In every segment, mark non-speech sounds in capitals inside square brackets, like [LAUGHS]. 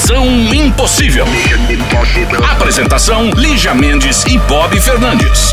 Missão Impossível. Apresentação: Lígia Mendes e Bob Fernandes.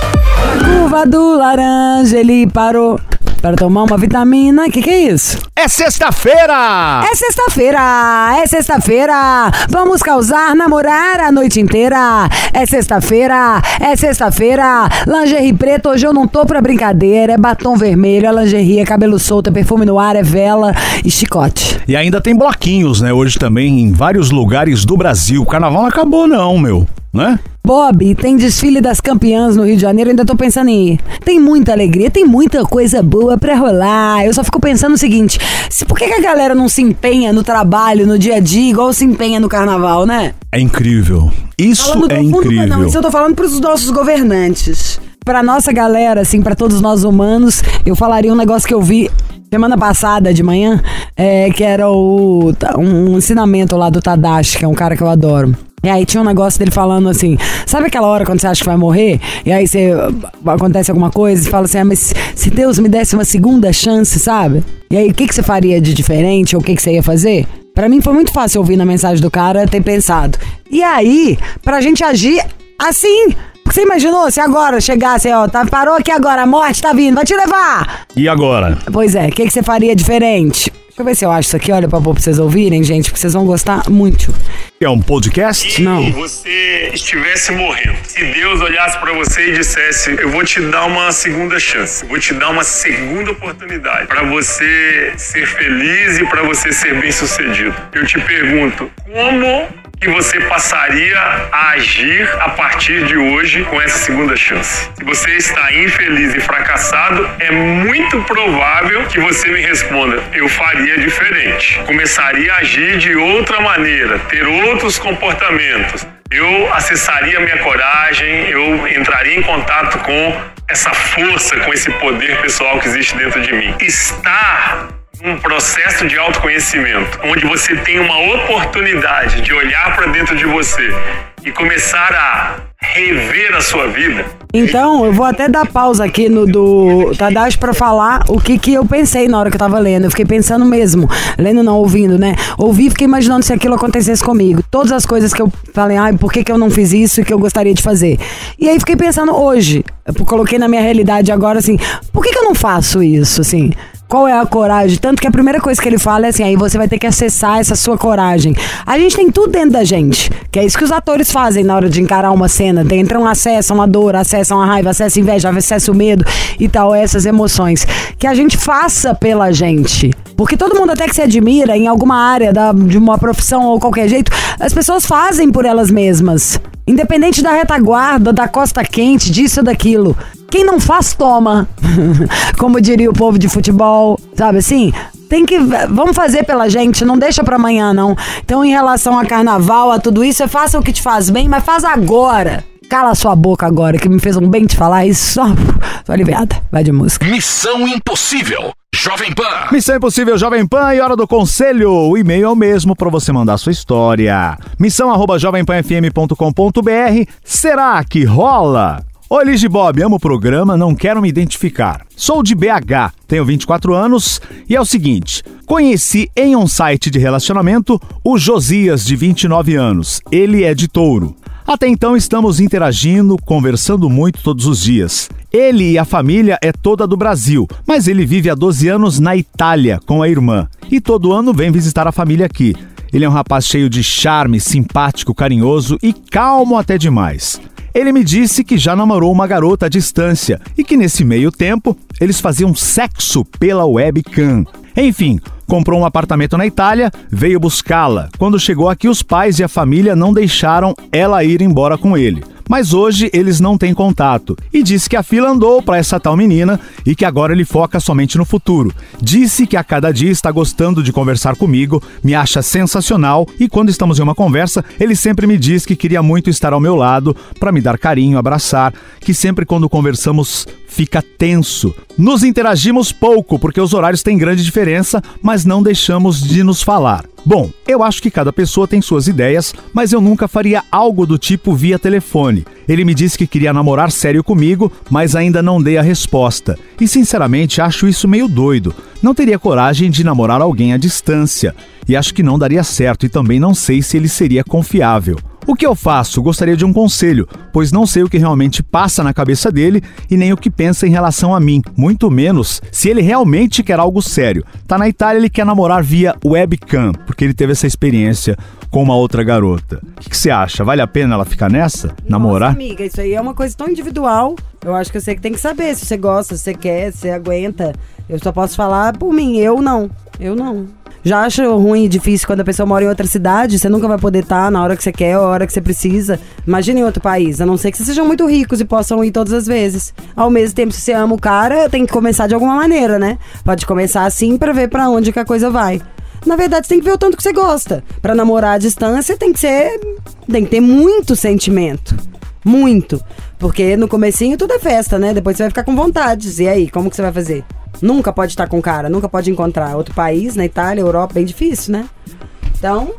Curva do laranja, ele parou para tomar uma vitamina. Que que é isso? É sexta-feira! É sexta-feira, é sexta-feira. Vamos causar, namorar a noite inteira. É sexta-feira, é sexta-feira. Lingerie preto, hoje eu não tô pra brincadeira. É batom vermelho, é lingerie, é cabelo solto, é perfume no ar, é vela e chicote. E ainda tem bloquinhos, né? Hoje também em vários lugares do Brasil. O carnaval não acabou, não, meu. Né? Bob, tem desfile das campeãs no Rio de Janeiro, ainda tô pensando em ir. Tem muita alegria, tem muita coisa boa pra rolar. Eu só fico pensando o seguinte: se, por que, que a galera não se empenha no trabalho, no dia a dia, igual se empenha no carnaval, né? É incrível. Isso Falando é fundo, incrível. Não, isso eu tô falando pros nossos governantes. Pra nossa galera, assim, pra todos nós humanos, eu falaria um negócio que eu vi semana passada de manhã, é, que era o, um ensinamento lá do Tadashi, que é um cara que eu adoro. E aí tinha um negócio dele falando assim, sabe aquela hora quando você acha que vai morrer? E aí você acontece alguma coisa e fala assim, ah, mas se Deus me desse uma segunda chance, sabe? E aí o que, que você faria de diferente ou o que, que você ia fazer? Pra mim foi muito fácil ouvir na mensagem do cara ter pensado. E aí, pra gente agir assim. Porque você imaginou se agora chegasse, ó, tá, parou aqui agora, a morte tá vindo, vai te levar! E agora? Pois é, o que, que você faria diferente? Deixa eu ver se eu acho isso aqui, olha pra vocês ouvirem, gente, porque vocês vão gostar muito. É um podcast? Não. Se você estivesse morrendo, se Deus olhasse pra você e dissesse: Eu vou te dar uma segunda chance, eu vou te dar uma segunda oportunidade pra você ser feliz e pra você ser bem sucedido. Eu te pergunto: como que você passaria a agir a partir de hoje com essa segunda chance? Se você está infeliz e fracassado, é muito provável que você me responda: eu faria diferente. Começaria a agir de outra maneira, ter outros comportamentos. Eu acessaria minha coragem, eu entraria em contato com essa força, com esse poder pessoal que existe dentro de mim. Estar um processo de autoconhecimento, onde você tem uma oportunidade de olhar para dentro de você e começar a rever a sua vida. Então, eu vou até dar pausa aqui no do Tadashi pra falar o que, que eu pensei na hora que eu tava lendo. Eu fiquei pensando mesmo, lendo não, ouvindo, né? Ouvi e fiquei imaginando se aquilo acontecesse comigo. Todas as coisas que eu falei, ai, por que, que eu não fiz isso e que eu gostaria de fazer. E aí fiquei pensando hoje, eu coloquei na minha realidade agora assim, por que, que eu não faço isso, assim? Qual é a coragem? Tanto que a primeira coisa que ele fala é assim: aí você vai ter que acessar essa sua coragem. A gente tem tudo dentro da gente, que é isso que os atores fazem na hora de encarar uma cena. Entram, acessam a dor, acessam a raiva, acessam a inveja, acessam o medo e tal, essas emoções. Que a gente faça pela gente. Porque todo mundo até que se admira em alguma área da, de uma profissão ou qualquer jeito, as pessoas fazem por elas mesmas. Independente da retaguarda, da costa quente, disso ou daquilo. Quem não faz, toma. [LAUGHS] Como diria o povo de futebol, sabe assim? Tem que. Vamos fazer pela gente, não deixa pra amanhã, não. Então, em relação a carnaval, a tudo isso, você faça o que te faz bem, mas faz agora. Cala sua boca agora, que me fez um bem te falar isso. Só, tô aliviada. Vai de música. Missão Impossível. Jovem Pan. Missão Impossível Jovem Pan e hora do conselho. O e-mail é o mesmo para você mandar sua história. Missão arroba jovempanfm.com.br. Será que rola? Oi, de Bob, amo o programa, não quero me identificar. Sou de BH, tenho 24 anos e é o seguinte: conheci em um site de relacionamento o Josias, de 29 anos. Ele é de touro. Até então estamos interagindo, conversando muito todos os dias. Ele e a família é toda do Brasil, mas ele vive há 12 anos na Itália com a irmã e todo ano vem visitar a família aqui. Ele é um rapaz cheio de charme, simpático, carinhoso e calmo até demais. Ele me disse que já namorou uma garota à distância e que nesse meio tempo eles faziam sexo pela webcam. Enfim, comprou um apartamento na Itália, veio buscá-la. Quando chegou aqui, os pais e a família não deixaram ela ir embora com ele. Mas hoje eles não têm contato. E disse que a fila andou para essa tal menina e que agora ele foca somente no futuro. Disse que a cada dia está gostando de conversar comigo, me acha sensacional e quando estamos em uma conversa, ele sempre me diz que queria muito estar ao meu lado para me dar carinho, abraçar, que sempre quando conversamos fica tenso. Nos interagimos pouco porque os horários têm grande diferença, mas não deixamos de nos falar. Bom, eu acho que cada pessoa tem suas ideias, mas eu nunca faria algo do tipo via telefone. Ele me disse que queria namorar sério comigo, mas ainda não dei a resposta. E sinceramente acho isso meio doido. Não teria coragem de namorar alguém à distância. E acho que não daria certo e também não sei se ele seria confiável. O que eu faço? Gostaria de um conselho, pois não sei o que realmente passa na cabeça dele e nem o que pensa em relação a mim, muito menos se ele realmente quer algo sério. Tá na Itália, ele quer namorar via webcam, porque ele teve essa experiência com uma outra garota. O que, que você acha? Vale a pena ela ficar nessa? Namorar? Nossa, amiga, isso aí é uma coisa tão individual. Eu acho que você que tem que saber se você gosta, se você quer, se você aguenta. Eu só posso falar por mim, eu não. Eu não. Já acho ruim e difícil quando a pessoa mora em outra cidade, você nunca vai poder estar na hora que você quer, a hora que você precisa. Imagina em outro país, a não ser que vocês sejam muito ricos e possam ir todas as vezes. Ao mesmo tempo, se você ama o cara, tem que começar de alguma maneira, né? Pode começar assim pra ver pra onde que a coisa vai. Na verdade, você tem que ver o tanto que você gosta. Pra namorar à distância, tem que ser. Tem que ter muito sentimento. Muito. Porque no comecinho tudo é festa, né? Depois você vai ficar com vontades. E aí, como que você vai fazer? Nunca pode estar com cara, nunca pode encontrar. Outro país, na Itália, Europa, bem difícil, né? Então,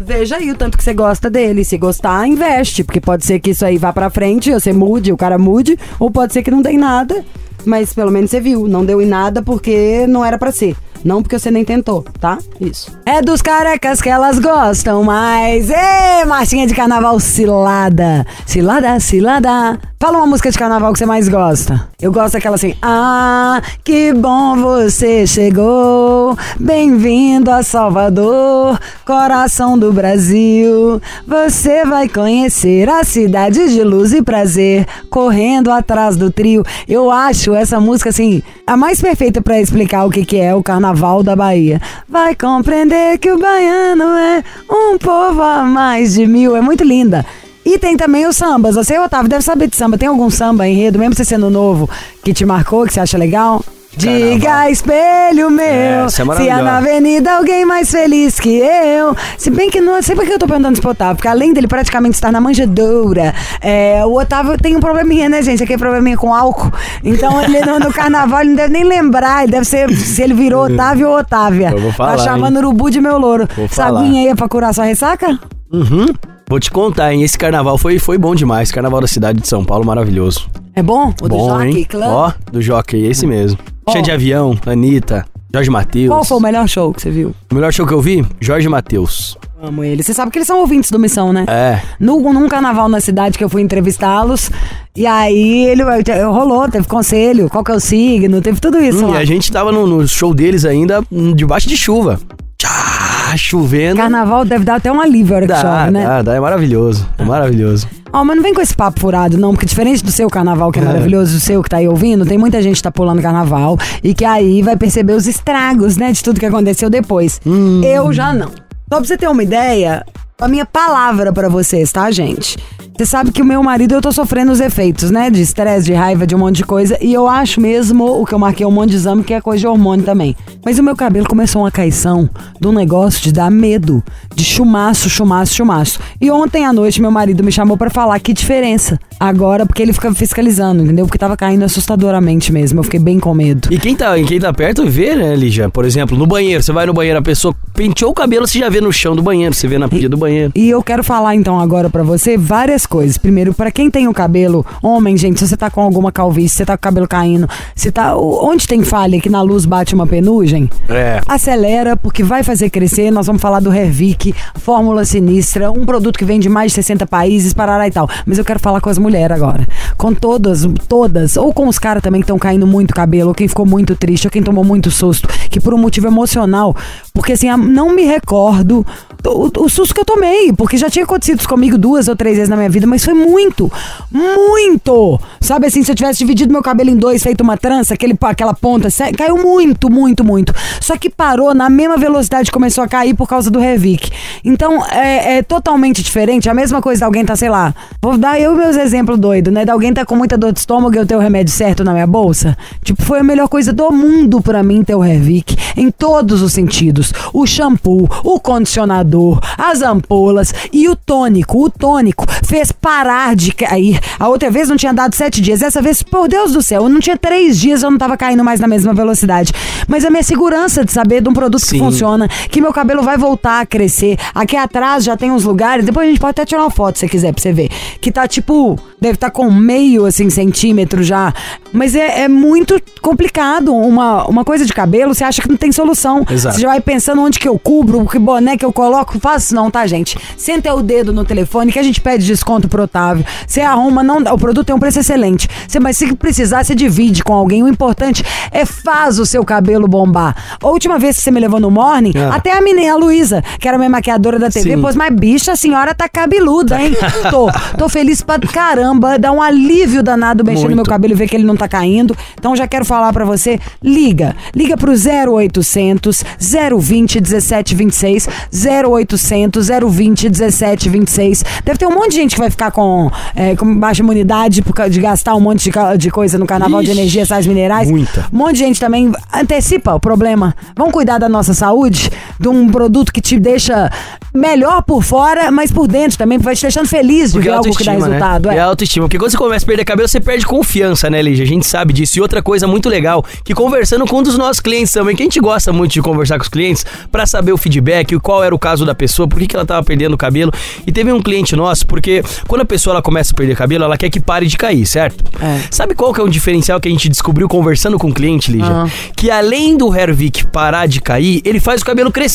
veja aí o tanto que você gosta dele. Se gostar, investe. Porque pode ser que isso aí vá pra frente, você mude, o cara mude. Ou pode ser que não dê em nada. Mas pelo menos você viu. Não deu em nada porque não era pra ser. Não porque você nem tentou, tá? Isso. É dos carecas que elas gostam mais. Ê, marchinha de carnaval cilada. Cilada, cilada. Fala uma música de carnaval que você mais gosta. Eu gosto daquela assim. Ah, que bom você chegou. Bem-vindo a Salvador, coração do Brasil. Você vai conhecer a cidade de luz e prazer, correndo atrás do trio. Eu acho essa música assim a mais perfeita pra explicar o que que é o carnaval da Bahia. Vai compreender que o baiano é um povo a mais de mil. É muito linda. E tem também os sambas. Você, Otávio, deve saber de samba. Tem algum samba enredo, mesmo você sendo novo, que te marcou, que você acha legal? Diga, espelho meu, Essa é se há na avenida alguém mais feliz que eu. Se bem que não sei por que eu tô perguntando isso pro Otávio, porque além dele praticamente estar na manjedoura, é, o Otávio tem um probleminha, né, gente? Aquele probleminha com álcool. Então ele no, no carnaval ele não deve nem lembrar, ele deve ser se ele virou Otávio ou Otávia. Eu vou falar, Tá chamando o urubu de meu louro. Vou Essa falar. aguinha aí é pra curar sua ressaca? Uhum. Vou te contar, hein? Esse carnaval foi, foi bom demais. Carnaval da cidade de São Paulo, maravilhoso. É bom? O do bom, Jockey hein? Club? Ó, do Jockey, esse mesmo. Cheio de avião, Anitta, Jorge Matheus. Qual foi o melhor show que você viu? O melhor show que eu vi? Jorge Matheus. Amo ele. Você sabe que eles são ouvintes do Missão, né? É. No, num carnaval na cidade que eu fui entrevistá-los. E aí ele rolou, teve conselho, qual que é o signo, teve tudo isso Hum, e a gente tava no, no show deles ainda, hum, debaixo de chuva. Tchá, chovendo. Carnaval deve dar até um alívio a hora que Dá, chove, né? dá, dá, é maravilhoso. É maravilhoso. Ó, mas não vem com esse papo furado, não, porque diferente do seu carnaval, que é maravilhoso, do seu que tá aí ouvindo, tem muita gente que tá pulando carnaval e que aí vai perceber os estragos, né, de tudo que aconteceu depois. Hum. Eu já não. Só pra você ter uma ideia, a minha palavra pra vocês, tá, gente? Você sabe que o meu marido, eu tô sofrendo os efeitos, né? De estresse, de raiva, de um monte de coisa. E eu acho mesmo o que eu marquei um monte de exame, que é coisa de hormônio também. Mas o meu cabelo começou uma caição de um negócio de dar medo. De chumaço, chumaço, chumaço. E ontem à noite meu marido me chamou pra falar que diferença. Agora, porque ele fica fiscalizando, entendeu? Porque tava caindo assustadoramente mesmo. Eu fiquei bem com medo. E quem tá, quem tá perto vê, né, Lígia? Por exemplo, no banheiro. Você vai no banheiro, a pessoa penteou o cabelo, você já vê no chão do banheiro, você vê na pia do banheiro. E eu quero falar então agora pra você várias coisas. Primeiro, pra quem tem o cabelo, homem, gente, se você tá com alguma calvície, se você tá com o cabelo caindo, se tá onde tem falha que na luz bate uma penugem, É. acelera porque vai fazer crescer. Nós vamos falar do Hervik, fórmula sinistra, um produto que vem de mais de 60 países, parará e tal. Mas eu quero falar com as mulheres agora. Com todas, todas, ou com os caras também que estão caindo muito cabelo, ou quem ficou muito triste, ou quem tomou muito susto que por um motivo emocional, porque assim, não me recordo o, o susto que eu tomei, porque já tinha acontecido isso comigo duas ou três vezes na minha vida, mas foi muito, muito. Sabe assim, se eu tivesse dividido meu cabelo em dois, feito uma trança, aquele, aquela ponta, caiu muito, muito, muito. Só que parou na mesma velocidade, começou a cair por causa do Revic. Então, é, é totalmente diferente. A mesma coisa de alguém tá, sei lá, vou dar eu meus exemplos doidos, né? De alguém tá com muita dor de estômago e eu ter o remédio certo na minha bolsa. Tipo, foi a melhor coisa do mundo pra mim ter o Revic, em todos os sentidos. O shampoo, o condicionador, as ampolas e o tônico. O tônico fez parar de cair. A outra vez não tinha dado sete dias. Essa vez, por Deus do céu, eu não tinha três dias, eu não tava caindo mais na mesma velocidade. Mas a minha segurança de saber de um produto que Sim. funciona, que meu cabelo vai voltar a crescer. Aqui atrás já tem uns lugares, depois a gente pode até tirar uma foto se você quiser pra você ver. Que tá tipo, deve estar com meio assim centímetro já. Mas é, é muito complicado. Uma, uma coisa de cabelo, você acha que não tem solução. Exato. Você já vai pensando onde que eu cubro, que boné que eu coloco. Faço não, tá, gente? Senta o dedo no telefone que a gente pede desconto pro Otávio. Você arruma, não, o produto tem um preço excelente. Você, mas se precisar, você divide com alguém. O importante é faz o seu cabelo bombar. A última vez que você me levou no morning, Ah. até a menina, a Luísa, que era minha maquiadora da TV, Sim. pôs, mas bicha, a senhora tá cabeluda, hein? [LAUGHS] tô, tô feliz pra caramba, dá um alívio danado mexer no meu Muito. cabelo e ver que ele não tá caindo. Então já quero falar pra você, liga, liga pro 0800 020 1726, 0800 020 1726. Deve ter um monte de gente que vai ficar com, é, com baixa imunidade por causa de gastar um monte de, de coisa no carnaval de Ixi, energia, sais minerais. muita. Um monte de gente também antecipa o problema. Vamos cuidar da nossa saúde, de um produto que te deixa melhor por fora, mas por dentro também, vai te deixando feliz de Porque ver é algo que dá autoestima, resultado. né? É. É autoestima. Porque quando você começa a perder cabelo, você perde confiança, né, Lígia? A gente sabe disso. E outra coisa muito legal, que conversando com um dos nossos clientes também, que a gente gosta muito de conversar com os clientes pra saber o feedback, qual era o caso da pessoa, por que, que ela tava perdendo o cabelo. E teve um cliente nosso, porque quando a pessoa ela começa a perder cabelo, ela quer que pare de cair, certo? É. Sabe qual que é um diferencial que a gente descobriu conversando com o cliente, Lígia? Ah. Que além do Hervik parar de cair, ele faz o cabelo crescer.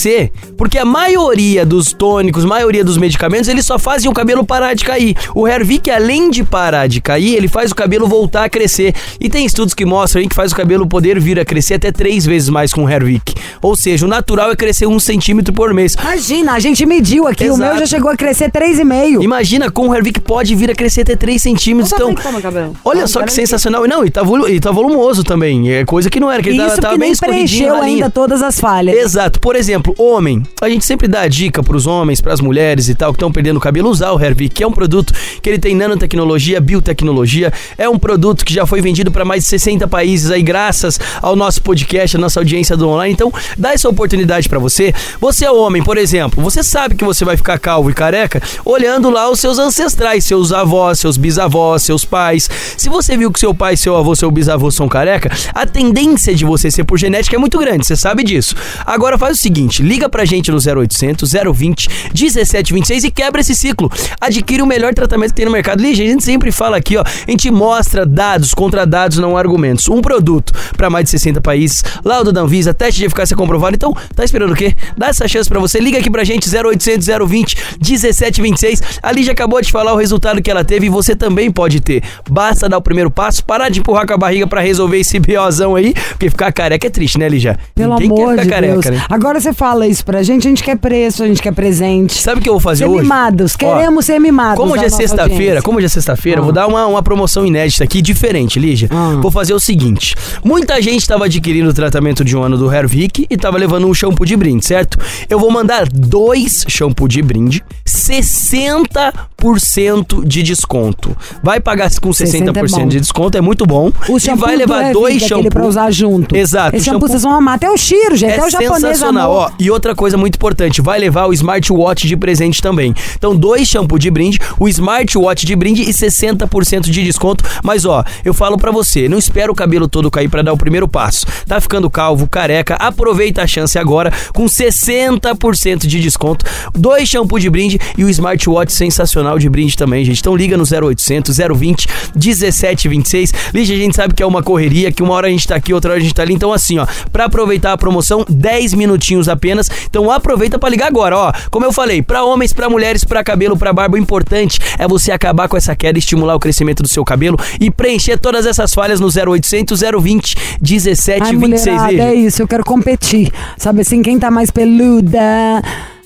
Porque a maioria dos tônicos, maioria dos medicamentos, eles só fazem o cabelo parar de cair. O Hervik, além de parar de cair, ele faz o cabelo voltar a crescer. E tem estudos que mostram aí que faz o cabelo poder vir a crescer até três vezes mais com o Hervik. Ou seja, o natural é crescer um centímetro por mês. Imagina, a gente mediu aqui, o meu Exato. já chegou a crescer 3,5. Imagina, com o Hervik pode vir a crescer até 3 centímetros. Então, tá cabelo? olha Ah, só que sensacional. Não, e tá, volu- e tá volumoso também. É coisa que não era, que ele Isso tava, tava porque bem nem escorridinho preencheu linha. ainda todas as falhas. Exato. Por exemplo, homem. A gente sempre dá a dica pros homens, pras mulheres e tal, que estão perdendo o cabelo, usar o Hervik, que é um produto que ele tem nanotecnologia, biotecnologia. É um produto que já foi vendido para mais de 60 países aí, graças ao nosso podcast, a nossa audiência do online. Então, dá essa oportunidade pra você. Você é homem, por exemplo, você sabe que você vai ficar calvo e careca olhando lá os seus ancestrais, seus avós, seus bisavós, seus pais. Se você viu que seu pai, seu avô, seu bisavô são careca, a tendência de você ser por genética é muito grande, você sabe disso. Agora faz o seguinte, liga pra gente no 0800 020 1726 e quebra esse ciclo. Adquire o melhor tratamento que tem no mercado. Lígia, a gente sempre fala aqui, ó, a gente mostra dados contra dados, não argumentos. Um produto pra mais de 60 países, laudo da Anvisa, teste de eficácia comprovado. Então, tá esperando o quê? Dá essa chance pra você. Liga aqui pra gente 0800 020 1726. A Lígia acabou de falar o resultado que ela teve e você também pode ter. Basta dar o primeiro passo, parar de empurrar com a barriga pra resolver esse biozão aí, porque ficar careca é triste, né, Lígia? Pelo Ninguém amor quer de careca, Deus. né? Agora você fala isso pra gente, a gente quer preço, a gente quer presente. Sabe o que eu vou fazer Ser hoje? mimados, Ó, queremos ser mimados. Como da hoje é sexta-feira, como hoje é sexta-feira, eu vou dar uma, uma promoção inédita aqui, diferente, Lígia. Ah. Vou fazer o seguinte: muita gente estava adquirindo o tratamento de um ano do Hervik e tava levando um shampoo de brinde, certo? Eu vou mandar dois shampoo de brinde, 60% de desconto. Vai pagar com 60 é 60% bom. de desconto, é muito bom. O e vai levar do dois shampoos. pra usar junto. Exato, Esse shampoo shampoo- vocês vão amar. Até o cheiro, gente. É Até o japonês sensacional, amou. ó. E outra coisa muito importante, vai levar o smartwatch de presente também. Então, dois shampoo de brinde, o smartwatch de brinde e 60% de desconto. Mas ó, eu falo pra você, não espera o cabelo todo cair pra dar o primeiro passo. Tá ficando calvo, careca, aproveita a chance agora com 60% de desconto. Dois shampoo de brinde e o smartwatch sensacional de brinde também, gente. Então liga no 0800 020 1726. Lígia, a gente sabe que é uma correria, que uma hora a gente tá aqui, outra hora a gente tá ali. Então assim, ó, pra aproveitar a promoção, 10 minutinhos apenas. Então aproveita pra ligar agora, ó. Como eu falei, pra homens, pra mulheres, pra cabelo, pra barba, o importante é você acabar com essa queda, estimular o crescimento do seu cabelo e preencher todas essas falhas no 0800 020 Ai, 1726. mulherada, Lígia. é isso. Eu quero sorte. Sabe assim, quem tá mais peluda.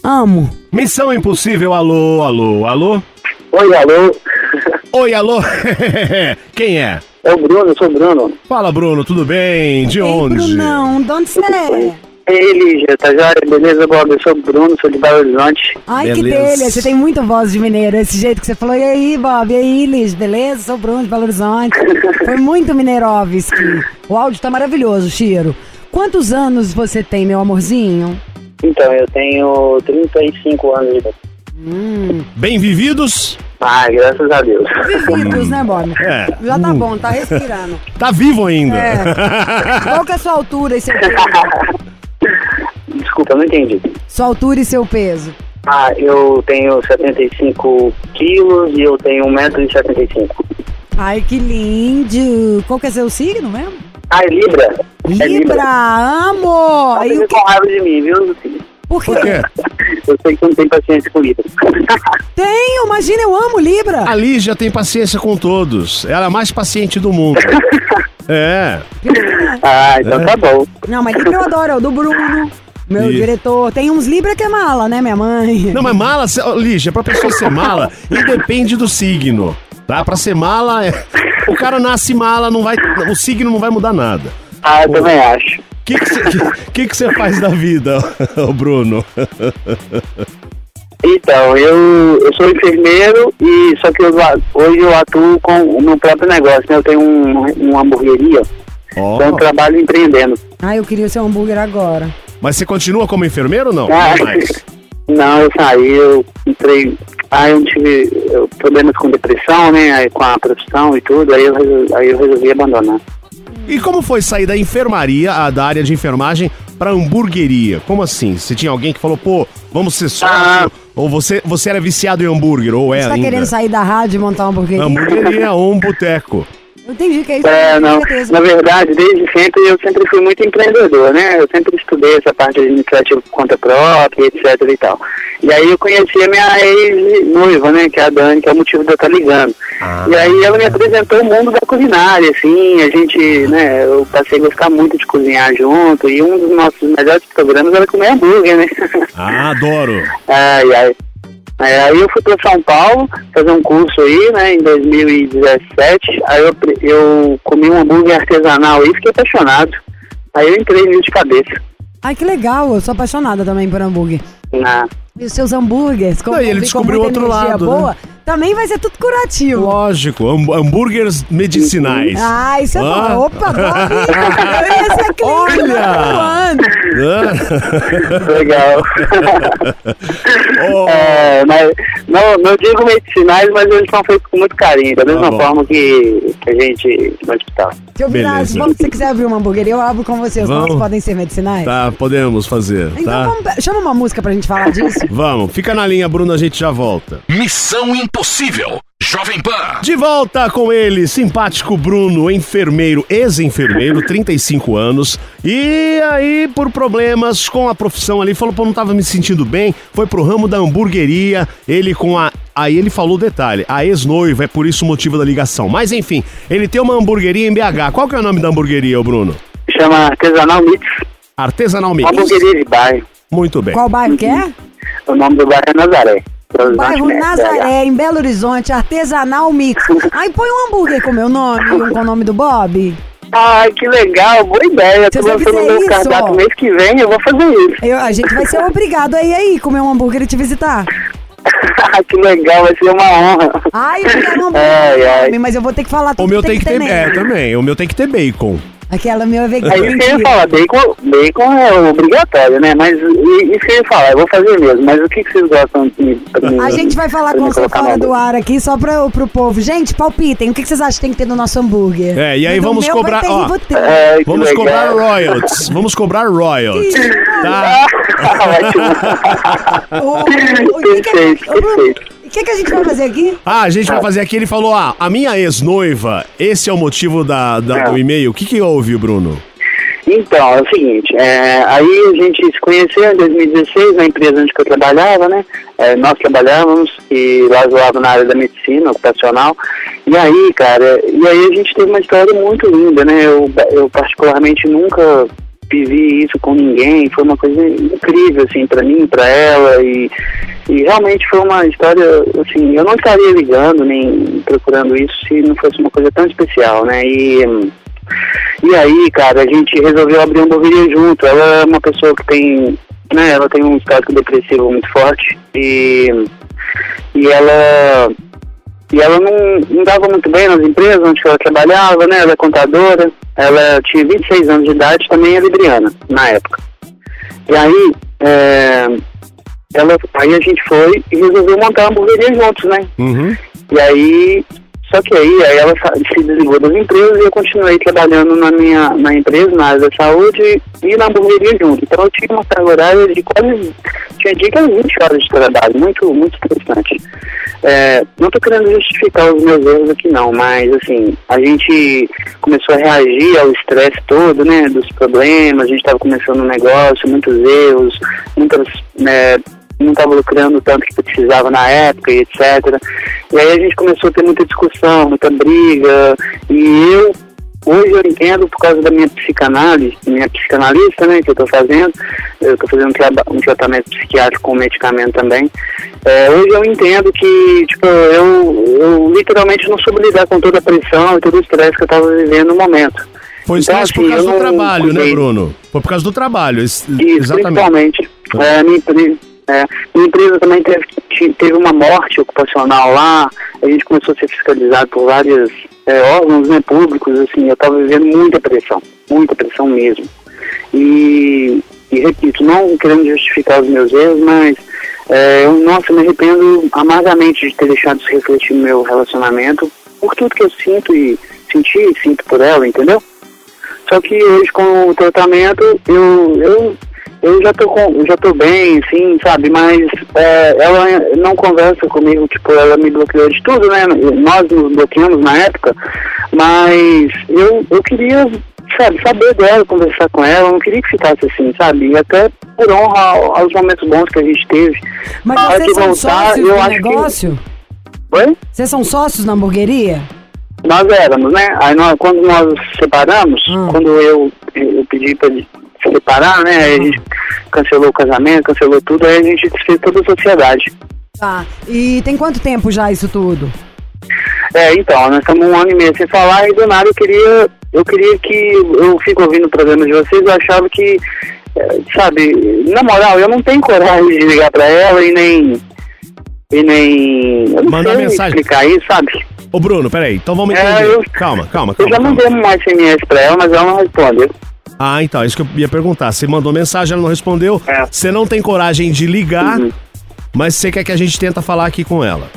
Amo. Missão Impossível, alô, alô, alô. Oi, alô. Oi, alô. [LAUGHS] Quem é? É o Bruno, eu sou o Bruno. Fala, Bruno, tudo bem? De Ei, onde? Brunão, de onde você é? Ei, Lígia, tá já? Beleza, Bob? Eu sou o Bruno, sou de Belo Horizonte. Ai, que Beleza. delha, você tem muita voz de mineiro, esse jeito que você falou. E aí, Bob, e aí, Liz, beleza? Sou o Bruno de Belo Horizonte. [LAUGHS] Foi muito Mineirovski. O áudio tá maravilhoso, Chiro. Quantos anos você tem, meu amorzinho? Então, eu tenho 35 anos de idade. Bem vividos? Ah, graças a Deus. Vividos, né, Bob? É. Já tá bom, tá respirando. Tá vivo ainda. É. Qual que é a sua altura e seu peso? [LAUGHS] Desculpa, eu não entendi. Sua altura e seu peso. Ah, eu tenho 75 quilos e eu tenho 1,75m. Ai, que lindo. Qual que é seu signo mesmo? Ah, é Libra? É Libra, amo! Tá Aí, o que... com raiva de mim, viu? Por quê? Por quê? [LAUGHS] Eu sei que você não tem paciência com Libra. [LAUGHS] Tenho, imagina, eu amo Libra. A Lígia tem paciência com todos. Ela é a mais paciente do mundo. [LAUGHS] É. ah, então tá bom. Não, mas Libra eu adoro, é o do Bruno, meu Ih. diretor. Tem uns Libra que é mala, né, minha mãe? Não, mas mala, Lígia, pra pessoa ser mala, [LAUGHS] independe do signo. Tá? Pra ser mala, é- o cara nasce mala, não vai, o signo não vai mudar nada. Ah, eu também acho. O que que você que que você faz da vida, Bruno? Então, eu, eu sou enfermeiro e só que eu, hoje eu atuo com o meu próprio negócio, né? Eu tenho um, uma hamburgueria, Ó, então eu trabalho empreendendo. Ah, eu queria o seu hambúrguer agora. mas você continua como enfermeiro ou não? Ah. Não. [LAUGHS] Não, eu saí, eu entrei. Aí eu tive problemas com depressão, né? Aí, com a profissão e tudo, aí eu, resol- aí eu resolvi abandonar. E como foi sair da enfermaria, a, da área de enfermagem, pra hamburgueria? Como assim? Você tinha alguém que falou, pô, vamos ser sócio? Ah. Ou você, você era viciado em hambúrguer, ou é Você tá ainda? querendo sair da rádio e montar uma hamburgueria? Hamburgueria ou um boteco. Entendi que é isso. É, não. Na verdade, desde sempre eu sempre fui muito empreendedor, né? Eu sempre estudei essa parte administrativa por conta própria, etc e tal. E aí eu conheci a minha ex-noiva, né? Que é a Dani, que é o motivo de eu estar ligando. E aí ela me apresentou o mundo da culinária, assim, a gente, né? Eu passei a gostar muito de cozinhar junto e um dos nossos melhores programas era comer hambúrguer, né? Ah, adoro. [LAUGHS] Ai, ai. É, aí eu fui para São Paulo fazer um curso aí, né, em 2017. Aí eu, eu comi um hambúrguer artesanal aí, fiquei apaixonado. Aí eu entrei mil de cabeça. Ai, que legal. Eu sou apaixonada também por hambúrguer. Na... E os seus hambúrgueres, como Não, e ele descobriu outro lado, boa, né? Também vai ser tudo curativo. Lógico, ham- hambúrgueres medicinais. Ah, isso é Ah. bom. Opa, Bob. Eu ia ser cliente Olha! do ano. Legal. Oh, [LAUGHS] É, mas, não, não digo medicinais, mas eles são feitos com muito carinho, da mesma bom. forma que, que a gente no hospital. Se eu virar, Beleza. vamos, se você quiser abrir uma hamburgueria, eu abro com você. Os Vamos. nossos podem ser medicinais? tá, podemos fazer, Então tá? vamos, chama uma música pra gente falar disso. Vamos, fica na linha, Bruno, a gente já volta. Missão Impossível. Jovem Pan. De volta com ele, simpático Bruno, enfermeiro, ex-enfermeiro, 35 anos. E aí, por problemas com a profissão ali, falou, pô, não tava me sentindo bem, foi pro ramo da hamburgueria, ele com a. Aí ele falou o detalhe, a ex-noiva, é por isso o motivo da ligação. Mas enfim, ele tem uma hamburgueria em BH. Qual que é o nome da hamburgueria, Bruno? Chama Artesanal Mix, Artesanal uma Mix. hamburgueria de bairro. Muito bem. Qual bairro que é? O nome do bairro é Nazaré. Bairro Nazaré, em Belo Horizonte, artesanal mix. [LAUGHS] Aí põe um hambúrguer com meu nome, com o nome do Bob. Ai, que legal, boa ideia. Se Tô você lançando fizer meu isso, cardápio ó. mês que vem, eu vou fazer isso. Eu- a gente vai ser [LAUGHS] obrigado a ir aí comer um hambúrguer e te visitar. que legal, vai ser uma honra. Ai, eu quero um hambúrguer Ai, ai. mas eu vou ter que falar tudo O meu tem que ter. mesmo. É, também. O meu tem que ter bacon. Aquela meu é Aí vegana. isso que eu ia falar, bacon, bacon é obrigatório, né? Mas e- isso que eu ia falar, eu vou fazer mesmo. Mas o que, que vocês gostam de mim- A gente vai falar com você fora do ar aqui, só pra, pro povo. Gente, palpitem. O que que vocês acham que tem que ter no nosso hambúrguer? É, e aí No vamos cobrar- ó. É, Vamos legal. cobrar royalties. Vamos cobrar royalties. [LAUGHS] Tá? [LAUGHS] O- [LAUGHS] o- o que que- Perfeito, ô, Bruno, perfeito. O que, que a gente vai fazer aqui? Ah, a gente vai fazer aqui. Ele falou: ah, a minha ex-noiva, esse é o motivo da, da- É. do e-mail. O que, que houve, Bruno? Então, é o seguinte, é, aí a gente se conheceu em 2016 na empresa onde que eu trabalhava, né? É, nós trabalhávamos e lá atuava na área da medicina ocupacional. E aí, cara, e aí a gente teve uma história muito linda, né? Eu, eu particularmente nunca vivi isso com ninguém, foi uma coisa incrível, assim, pra mim, pra ela, e, e realmente foi uma história, assim, eu não estaria ligando nem procurando isso se não fosse uma coisa tão especial, né, e... e aí, cara, a gente resolveu abrir uma hamburgueria junto. Ela é uma pessoa que tem, né, ela tem um histórico depressivo muito forte e, e ela e ela não, não dava muito bem nas empresas onde ela trabalhava, né? Ela é contadora, ela tinha 26 anos de idade, também é libriana na época. E aí, é, ela, aí a gente foi e resolveu montar uma hamburgueria juntos, né? Uhum. E aí, só que aí, aí ela se desligou das empresas e eu continuei trabalhando na minha na empresa, na área da saúde e na hamburgueria junto. Então eu tinha uma carga horária de quase, tinha dia que era 20 horas de trabalho, muito, muito interessante. É, não estou querendo justificar os meus erros aqui não, mas assim, a gente começou a reagir ao estresse todo, né, dos problemas, a gente estava começando um negócio, muitos erros, muitas, né, não estava lucrando tanto que precisava na época e etc. E aí a gente começou a ter muita discussão, muita briga, e eu, hoje eu entendo por causa da minha psicanálise, minha psicanalista, né, que eu estou fazendo, eu estou fazendo um, tratamento psiquiátrico com medicamento também, é, hoje eu entendo que, tipo, eu, eu literalmente não soube lidar com toda a pressão e todo o estresse que eu estava vivendo no momento. Foi Então, estresse por assim, causa eu do não trabalho, né. Bruno? Foi por causa do trabalho, Isso, exatamente. principalmente. É, minha, é, minha empresa também teve, teve uma morte ocupacional lá, a gente começou a ser fiscalizado por vários é, órgãos né, públicos, assim, eu estava vivendo muita pressão, muita pressão mesmo. E, e repito, não querendo justificar os meus erros, mas é, eu, nossa, me arrependo amargamente de ter deixado isso refletir no meu relacionamento, por tudo que eu sinto e senti e sinto por ela, entendeu? Só que hoje com o tratamento eu, eu, eu já tô com, já tô bem, sim, sabe, mas é, ela não conversa comigo, tipo, ela me bloqueou de tudo, né? Nós nos bloqueamos na época, mas eu, eu queria, sabe, saber dela, conversar com ela, eu não queria que ficasse assim, sabe? E até por honra ao- aos momentos bons que a gente teve. Mas Na hora vocês de são voltar, sócios eu do acho que- negócio? Oi? Vocês são sócios na hamburgueria? Nós éramos, né? Aí nós, quando nós separamos, Hum. quando eu, eu pedi pra se separar, né? Aí a gente cancelou o casamento, cancelou tudo, aí a gente desfez toda a sociedade. Tá. E tem quanto tempo já isso tudo? É, então, nós estamos um ano e meio sem falar e do nada eu queria, eu queria que, eu fico ouvindo o programa de vocês, eu achava que, é, sabe, na moral, eu não tenho coragem de ligar pra ela e nem, e nem, eu não Mandar sei mensagem. explicar isso, sabe? Ô, Bruno, peraí, então vamos É, entender. eu- Calma, calma, Eu calma. já calma. mandei um SMS pra ela, mas ela não respondeu. Ah, então, isso que eu ia perguntar. Você mandou mensagem, ela não respondeu. É. Você não tem coragem de ligar, Uhum. mas você quer que a gente tenta falar aqui com ela.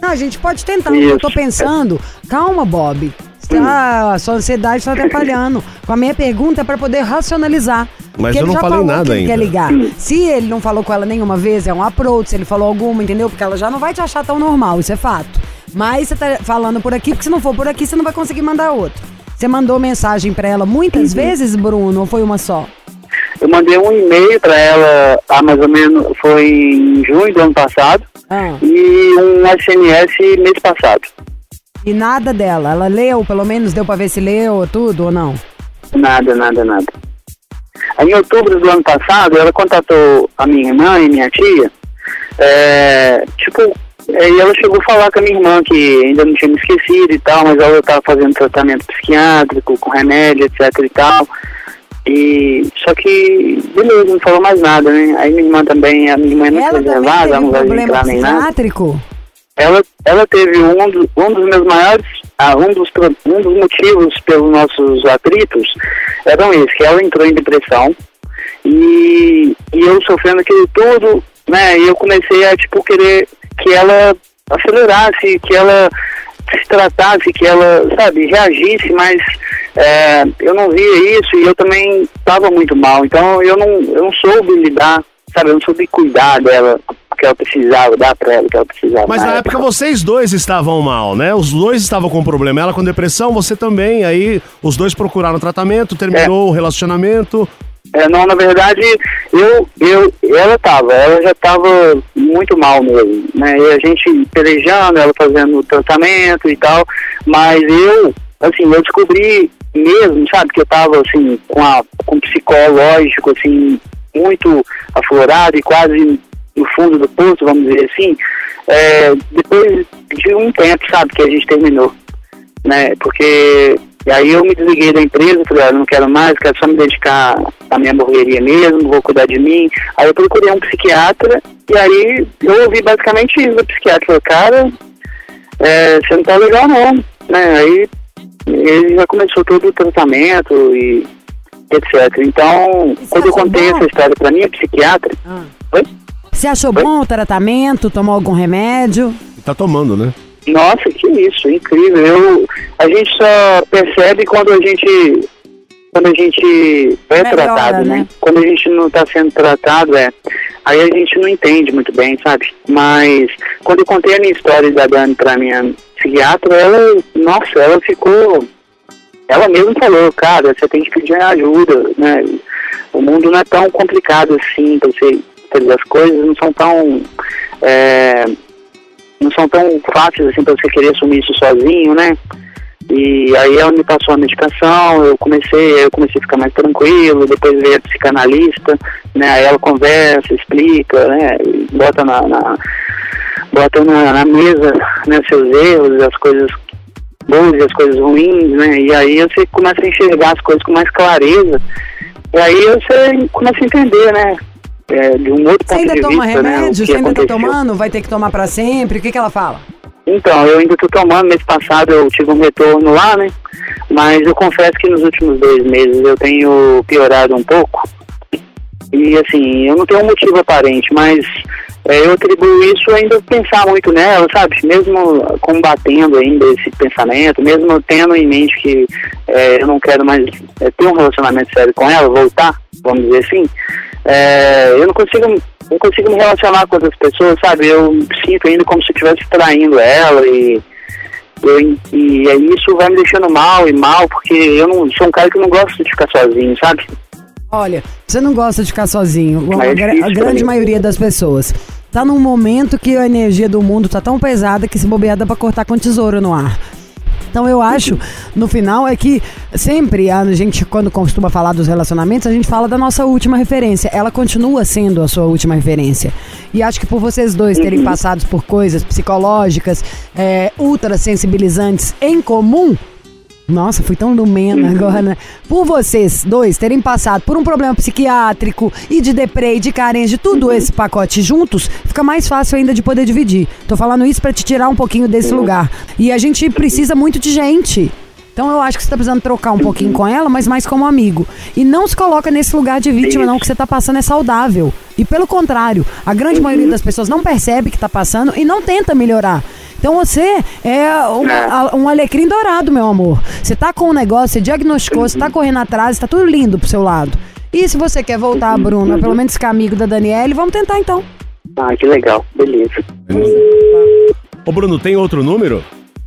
Não, a gente pode tentar. Eu tô pensando. Calma, Bob. Hum. Ah, a sua ansiedade está atrapalhando. Com a minha pergunta é pra poder racionalizar. Mas eu ele não já falei falou nada que ele ainda. quer ligar. Se ele não falou com ela nenhuma vez, é um approach. Se ele falou alguma, entendeu? Porque ela já não vai te achar tão normal, isso é fato. Mas você tá falando por aqui, porque se não for por aqui, você não vai conseguir mandar outro. Você mandou mensagem pra ela muitas Uhum. vezes, Bruno, ou foi uma só? Eu mandei um e-mail pra ela há mais ou menos, foi em junho do ano passado, Ah, e um SMS mês passado. e nada dela. Ela leu, pelo menos deu pra ver se leu tudo ou não? Nada, nada, nada. Aí, em outubro do ano passado, ela contatou a minha irmã e minha tia, é, tipo, e ela chegou a falar com a minha irmã que ainda não tinha me esquecido e tal, mas ela estava fazendo tratamento psiquiátrico, com remédio, etc e tal. E só que, beleza, não falou mais nada, né? Aí minha irmã também, a minha irmã é muito Ela reservada, ela não vai entrar nem nada. psiquiátrico? Ela, ela teve um, do- um dos meus maiores, ah, um, dos, um dos motivos pelos nossos atritos eram esse, que ela entrou em depressão e, e eu sofrendo aquilo tudo, né, e eu comecei a, tipo, querer que ela acelerasse, que ela se tratasse, que ela, sabe, reagisse, mas é, eu não via isso e eu também estava muito mal, então eu não, eu não soube lidar, sabe, eu não soube cuidar dela, que ela precisava, dar pra ela o que ela precisava. Mas na época vocês dois estavam mal, né? Os dois estavam com problema. Ela com depressão, você também. Aí os dois procuraram tratamento, terminou o relacionamento. É, não, na verdade, eu, eu, ela tava, ela já tava muito mal mesmo, né? E a gente pelejando, ela fazendo tratamento e tal, mas eu, assim, eu descobri mesmo, sabe, que eu tava, assim, com, a, com psicológico, assim, muito aflorado e quase no fundo do poço, vamos dizer assim, é, depois de um tempo, sabe, que a gente terminou, né, porque e aí eu me desliguei da empresa, falei, olha, não quero mais, quero só me dedicar à minha hamburgueria mesmo, vou cuidar de mim. Aí eu procurei um psiquiatra, e aí eu ouvi basicamente isso do psiquiatra, falei, cara, é, você não tá legal não, né, aí ele já começou todo o tratamento e etc. Então, E você quando eu contei bom? essa história pra minha psiquiatra, Ah. Oi? Você achou bom o tratamento? Tomou algum remédio? Tá tomando, né? Nossa, que isso, incrível. Eu, a gente só percebe quando a gente quando a gente é Melhora, tratado, né? né? Quando a gente não está sendo tratado, é. Aí a gente não entende muito bem, sabe? Mas quando eu contei a minha história da Dani pra minha psiquiatra, ela, nossa, ela ficou. Ela mesma falou, cara, você tem que pedir ajuda, né? O mundo não é tão complicado assim, pra você, as coisas não são tão. é, não são tão fáceis assim para você querer assumir isso sozinho, né? E aí ela me passou a medicação, eu comecei, eu comecei a ficar mais tranquilo, depois veio a psicanalista, né? Aí ela conversa, explica, né? Bota na, na- bota na, na mesa, né, seus erros, as coisas boas e as coisas ruins, né? E aí você começa a enxergar as coisas com mais clareza. E aí você começa a entender, né? É, de um outro Você ponto ainda de toma vista, né? o remédio? que Você ainda tá aconteceu. tomando? Vai ter que tomar pra sempre? O que, que ela fala? Então, eu ainda estou tomando, mês passado eu tive um retorno lá, né? Mas eu confesso que nos últimos dois meses eu tenho piorado um pouco. E assim, eu não tenho um motivo aparente, mas é, eu atribuo isso ainda pensar muito nela, sabe? Mesmo combatendo ainda esse pensamento, mesmo tendo em mente que é, eu não quero mais é, ter um relacionamento sério com ela, voltar, vamos dizer assim, é, eu não consigo não consigo me relacionar com outras pessoas, sabe? Eu me sinto ainda como se eu estivesse traindo ela e, eu, e aí isso vai me deixando mal e mal, porque eu não sou um cara que não gosta de ficar sozinho, sabe? Olha, você não gosta de ficar sozinho. A, É difícil a grande maioria das pessoas. Tá num momento que a energia do mundo tá tão pesada que se bobear dá pra cortar com tesoura no ar. Então eu acho, no final, é que sempre a gente, quando costuma falar dos relacionamentos, a gente fala da nossa última referência. Ela continua sendo a sua última referência. E acho que por vocês dois terem passado por coisas psicológicas, é, ultra sensibilizantes em comum, nossa, fui tão lumena agora, né? Por vocês dois terem passado por um problema psiquiátrico e de deprê e de carência, de tudo esse pacote juntos, fica mais fácil ainda de poder dividir. Tô falando isso pra te tirar um pouquinho desse lugar. E a gente precisa muito de gente. Então eu acho que você tá precisando trocar um pouquinho com ela, mas mais como amigo. E não se coloca nesse lugar de vítima, não, que você tá passando é saudável. E pelo contrário, a grande maioria das pessoas não percebe que tá passando e não tenta melhorar. Então você é uma- a- um alecrim dourado, meu amor. Você tá com um negócio, você diagnosticou, você tá correndo atrás, tá tudo lindo pro seu lado. E se você quer voltar, Bruno, pelo menos ficar amigo da Daniele, vamos tentar então. Ah, que legal, beleza. Ô, Bruno, tem outro número?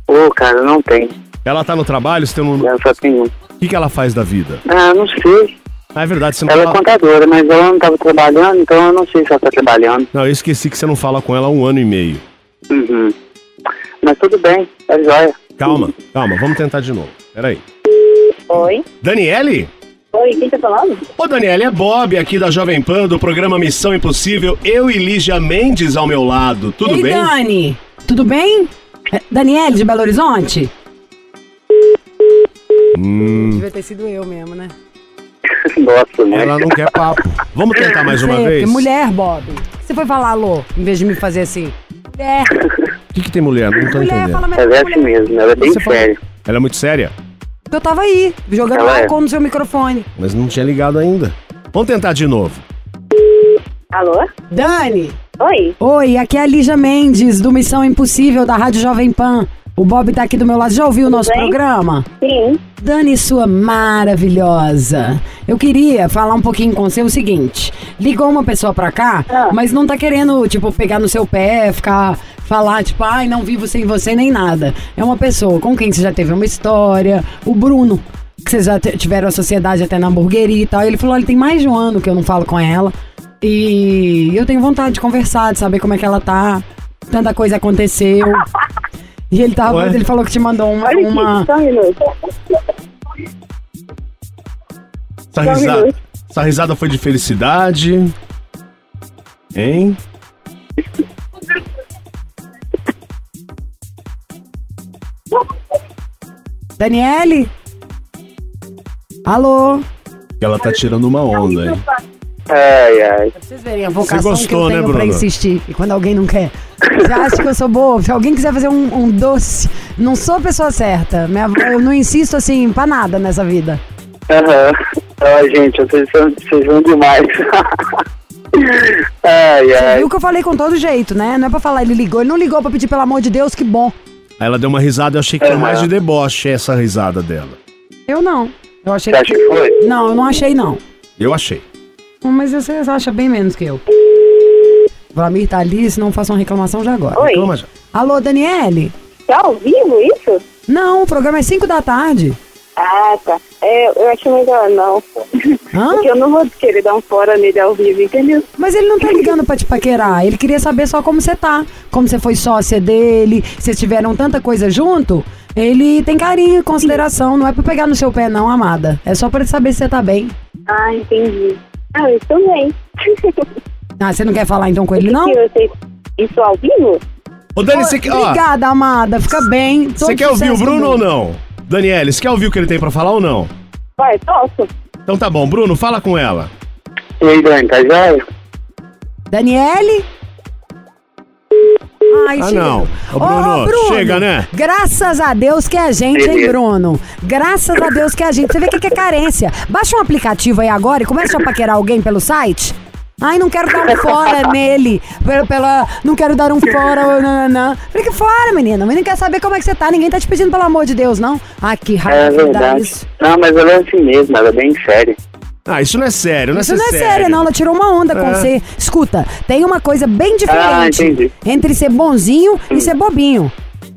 Ô, cara, não tem. Ela tá no trabalho, você tem um número. Ela só tem um. O que, que ela faz da vida? Ah, não sei. Ah, é verdade, você não Ela é fala... contadora, mas ela não estava trabalhando, então eu não sei se ela está trabalhando. Não, eu esqueci que você não fala com ela há um ano e meio. Uhum. Mas tudo bem, é jóia. Calma, calma, vamos tentar de novo. Peraí. Oi? Daniele? Oi, quem tá falando? Ô, Daniele, é Bob aqui da Jovem Pan, do programa Missão Impossível. Eu e Lígia Mendes ao meu lado. Tudo Ei, bem? Dani, tudo bem? É, Daniele, de Belo Horizonte? Hum, Devia ter sido eu mesmo, né? [LAUGHS] Nossa, mãe. ela não quer papo. Vamos tentar mais uma Sei, vez? mulher, Bob. Você foi falar alô, em vez de me fazer assim. Mulher, [LAUGHS] O que, que tem mulher? Não tô mulher, entendendo. fala Ela é melhor. assim mesmo, ela é bem séria. Ela é muito séria, Eu tava aí, jogando Ela é. álcool no seu microfone. mas não tinha ligado ainda. Vamos tentar de novo. Alô? Dani, Oi? oi, aqui é a Lígia Mendes, do Missão Impossível, da Rádio Jovem Pan. O Bob tá aqui do meu lado. Já ouviu o nosso bem? programa? Sim. Dani, sua maravilhosa. Eu queria falar um pouquinho com você o seguinte. Ligou uma pessoa pra cá, Ah. mas não tá querendo, tipo, pegar no seu pé, ficar, falar, tipo, ai, não vivo sem você, nem nada. É uma pessoa com quem você já teve uma história. O Bruno, que vocês já tiveram a sociedade até na hamburgueria e tal. Ele falou, olha, tem mais de um ano que eu não falo com ela. E eu tenho vontade de conversar, de saber como é que ela tá. Tanta coisa aconteceu. E ele, tava, Ué? ele falou que te mandou uma. Olha uma... aqui, só um minuto. Essa Só um risada, essa risada foi de felicidade. Hein? Daniele? Alô? Ela tá tirando uma onda, hein? Ai, ai. Pra vocês verem a vocação gostou, que eu né, tenho pra Bruno? insistir. E quando alguém não quer. Você acha que eu sou boa? Se alguém quiser fazer um, um doce, não sou a pessoa certa. Minha avó- eu não insisto assim pra nada nessa vida. Aham. Ai, gente, vocês são, vocês são demais. [LAUGHS] ai, Você ai. viu que eu falei com todo jeito, né? Não é pra falar, ele ligou. Ele não ligou pra pedir, pelo amor de Deus, que bom. Aí ela deu uma risada, eu achei que foi mais de deboche essa risada dela. Eu não. Eu achei Você acha que foi? Não, eu não achei, não. Eu achei. Mas você acha bem menos que eu. Vlamir tá ali, se não faça uma reclamação já agora. Oi, Reclama já. Alô, Daniele? tá ao vivo isso? Não, o programa é 5 da tarde. Ah, tá. É, eu acho melhor não. Hã? Porque eu não vou querer dar um fora nele ao vivo, entendeu? Mas ele não tá ligando pra te paquerar. Ele queria saber só como você tá. Como você foi sócia dele. Vocês tiveram tanta coisa junto. Ele tem carinho e consideração. Não é pra pegar no seu pé, não, amada. É só pra saber se você tá bem. Ah, entendi. Ah, eu estou bem. [LAUGHS] Ah, você não quer falar então com ele, não? Que eu sei- Isso ao vivo? Ô, Dani, você quer, Obrigada, amada. Fica bem. você quer ouvir o Bruno ou não? Daniele, você quer ouvir o que ele tem pra falar ou não? Vai, posso? Então tá bom, Bruno, fala com ela. E aí, Dani, tá jóia? Daniele? Ai, Ah, chega. não. Ô, Ô, Bruno, Bruno, chega, né? Graças a Deus que é a gente, hein. Bruno? Graças a Deus que é a gente. Você vê o que que é carência. Baixa um aplicativo aí agora e começa a paquerar alguém pelo site. Ai, não quero dar um fora [LAUGHS] nele. Pela, pela- não quero dar um fora. Não, não, não. Fica fora, menina. Mas não quer saber como é que você tá. Ninguém tá te pedindo, pelo amor de Deus, não. Ai, que É raiva que dá verdade. isso. Não, mas ela é assim mesmo, ela é bem séria. Ah, isso não é sério, não é Isso não é sério. sério, não. Ela tirou uma onda com É. você. Escuta, tem uma coisa bem Ah, diferente entendi. entre ser bonzinho e ser bobinho.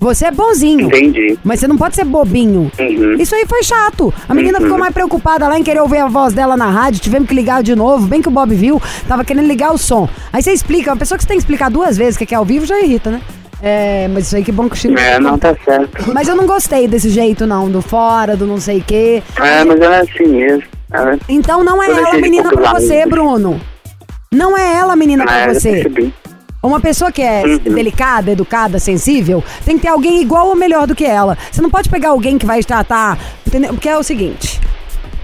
Você é bonzinho. Entendi. Mas você não pode ser bobinho. Uhum. Isso aí foi chato. A menina ficou mais preocupada lá em querer ouvir a voz dela na rádio. Tivemos que ligar de novo. Bem que o Bob viu, tava querendo ligar o som. Aí você explica. Uma pessoa que você tem que explicar duas vezes que é ao vivo já irrita, né? É, mas isso aí que bom que o Chico. É, não tá certo. Mas eu não gostei desse jeito, não. Do fora, do não sei o quê. É, mas ela é assim mesmo. Ela... Então não é Eu ela menina pra você. Bruno. Não é ela menina Ah, pra eu você. percebi. Uma pessoa que é Uhum. delicada, educada, sensível, tem que ter alguém igual ou melhor do que ela. Você não pode pegar alguém que vai tratar. Porque é o seguinte: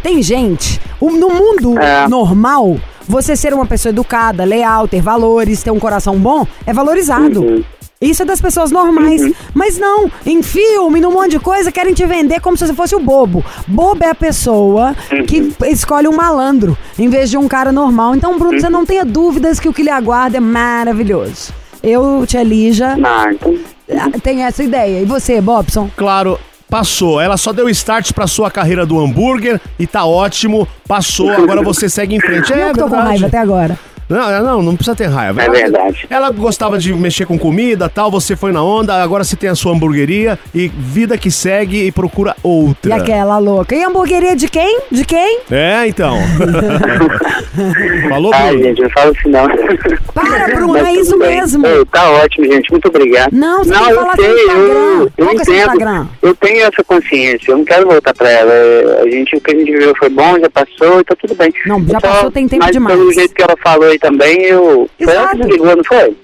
tem gente. No mundo É. normal, você ser uma pessoa educada, leal, ter valores, ter um coração bom, é valorizado. Uhum. Isso é das pessoas normais. Mas não, em filme, num monte de coisa, querem te vender como se você fosse o bobo. Bobo é a pessoa que escolhe um malandro em vez de um cara normal. Então, Bruno, você não tenha dúvidas que o que lhe aguarda é maravilhoso. Eu, Tia Lígia, Não, então... ah, tenho essa ideia. E você, Bobson? Claro, passou. Ela só deu start pra sua carreira do hambúrguer e tá ótimo. Passou, agora você segue em frente. [LAUGHS] É eu que tô com raiva até agora. Não, é, não, não precisa ter raiva. É Ela- verdade. Ela gostava de mexer com comida tal, você foi na onda, agora você tem a sua hamburgueria e vida que segue e procura E outra. aquela louca. E a hamburgueria de quem? De quem? É, então. [LAUGHS] Falou, Ai, Bruno? gente, não fala assim não. Para, Bruno, Mas é isso bem. mesmo. Ei, tá ótimo, gente. Muito obrigado. Não, você tem que eu falar sei, Instagram. eu, eu entendo. Instagram? Eu tenho essa consciência. Eu não quero voltar pra ela. É, A gente, o que a gente viveu foi bom, já passou e tá tudo bem. Não, já só- passou, tem tempo mas demais. pelo jeito que ela falou aí também. Foi ela que Exato. desligou, não foi?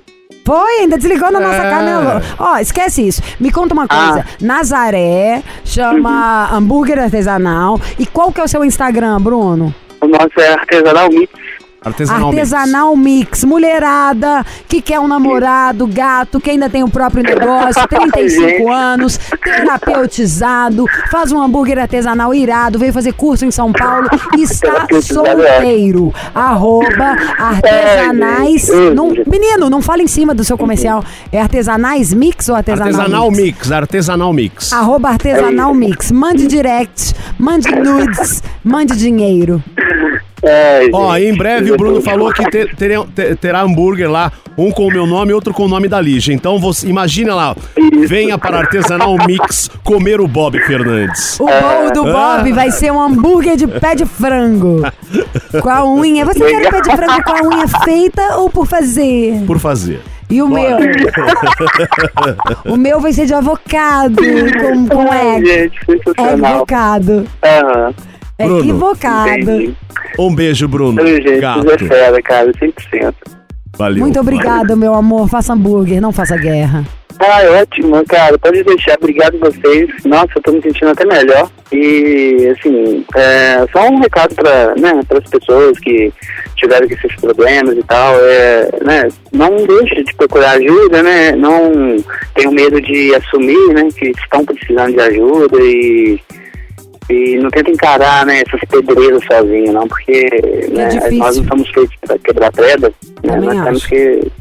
Foi, ainda desligou na nossa É. câmera. Ó, esquece isso. Me conta uma coisa. Ah. Nazaré chama hambúrguer artesanal. E qual que é o seu Instagram, Bruno? O nosso é artesanal mix. Artesanal. Mix. Artesanal Mix. Mulherada que quer um namorado, gato, que ainda tem o próprio negócio, [LAUGHS] 35 Gente. anos, terapeutizado, faz um hambúrguer artesanal irado, veio fazer curso em São Paulo e [LAUGHS] está é solteiro. Arroba artesanais. É. Não- menino, não fala em cima do seu comercial. É artesanais mix ou artesanal, Artesanal mix? Mix, Artesanal Mix. Arroba artesanal mix. Mande direct, mande nudes, mande dinheiro. [LAUGHS] É, Ó, gente, em breve o Bruno falou que ter- terá, ter- terá hambúrguer lá, um com o meu nome e outro com o nome da Lígia. Então você imagina lá, venha para Artesanal Mix comer o Bob Fernandes. O bolo do Ah. Bob vai ser um hambúrguer de pé de frango. Com a unha. Você quer o pé de frango com a unha feita ou por fazer? Por fazer. E o meu? [LAUGHS] o meu vai ser de avocado, com, com Ai, ego. gente, sensacional. Equivocado. Aham. Bruno, Equivocado. Entendi. Um beijo, Bruno. Ai, gente, Gato. é fera, cara, 100%. Valeu. Muito obrigada, meu amor. Faça hambúrguer, não faça guerra. Ah, ótimo, cara. Pode deixar. Obrigado a vocês. Nossa, eu tô me sentindo até melhor. E, assim, é, só um recado para né, as pessoas que tiveram esses problemas e tal. É, né, não deixe de procurar ajuda, né? Não tenham medo de assumir, né? Que estão precisando de ajuda e... E não tenta encarar, né, essas pedreiras sozinho, não, porque né, difícil. nós não somos feitos para quebrar pedra, né, nós temos acho. que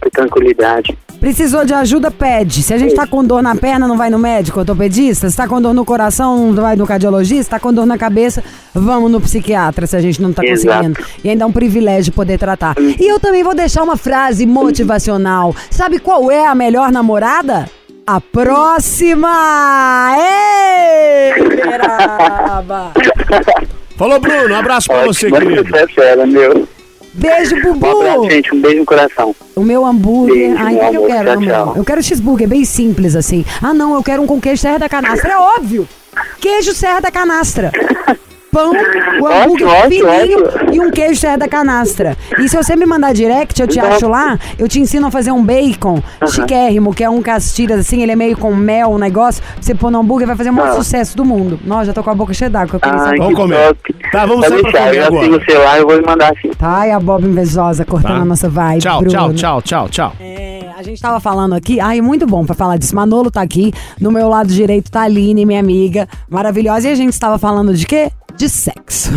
ter tranquilidade. Precisou de ajuda, pede. Se a gente tá com dor na perna, não vai no médico ortopedista. Se tá com dor no coração, não vai no cardiologista. Se tá com dor na cabeça, vamos no psiquiatra, se a gente não tá Exato. conseguindo. E ainda é um privilégio poder tratar. E eu também vou deixar uma frase motivacional. Sabe qual é a melhor namorada? A próxima! Ei! Falou, Bruno. Um abraço pra você, Ótimo, querido. você é fera, meu. Beijo, Um abraço, Bubu! gente. Um beijo no coração. O meu hambúrguer. Beijo, Ai, o meu que que eu quero? Tchau, tchau. Eu quero cheeseburger, bem simples assim. Ah, não, eu quero um com queijo Serra da Canastra. É óbvio! Queijo Serra da Canastra. [LAUGHS] Pão, [LAUGHS] o hambúrguer Ótimo, fininho ótimo. e um queijo Serra da Canastra. E se você me mandar direct, eu te Então- acho lá, eu te ensino a fazer um bacon chiquérrimo, que é um castilhas assim, ele é meio com mel, um negócio. Pra você pôr no hambúrguer, vai fazer o maior Ah. sucesso do mundo. Nossa, já tô com a boca cheia d'água. Eu queria Ai, saber. Vamos comer. top. Tá, vamos sair pra deixar, comer eu agora. o seu lá, eu vou mandar assim. Ai, a Bob invejosa cortando Tá. a nossa vibe. Tchau, Bruno. tchau, tchau, tchau, tchau. É, a gente tava falando aqui, ai, muito bom pra falar disso. Manolo tá aqui, no meu lado direito tá a Aline, minha amiga, maravilhosa. E a gente estava falando de quê? De sexo.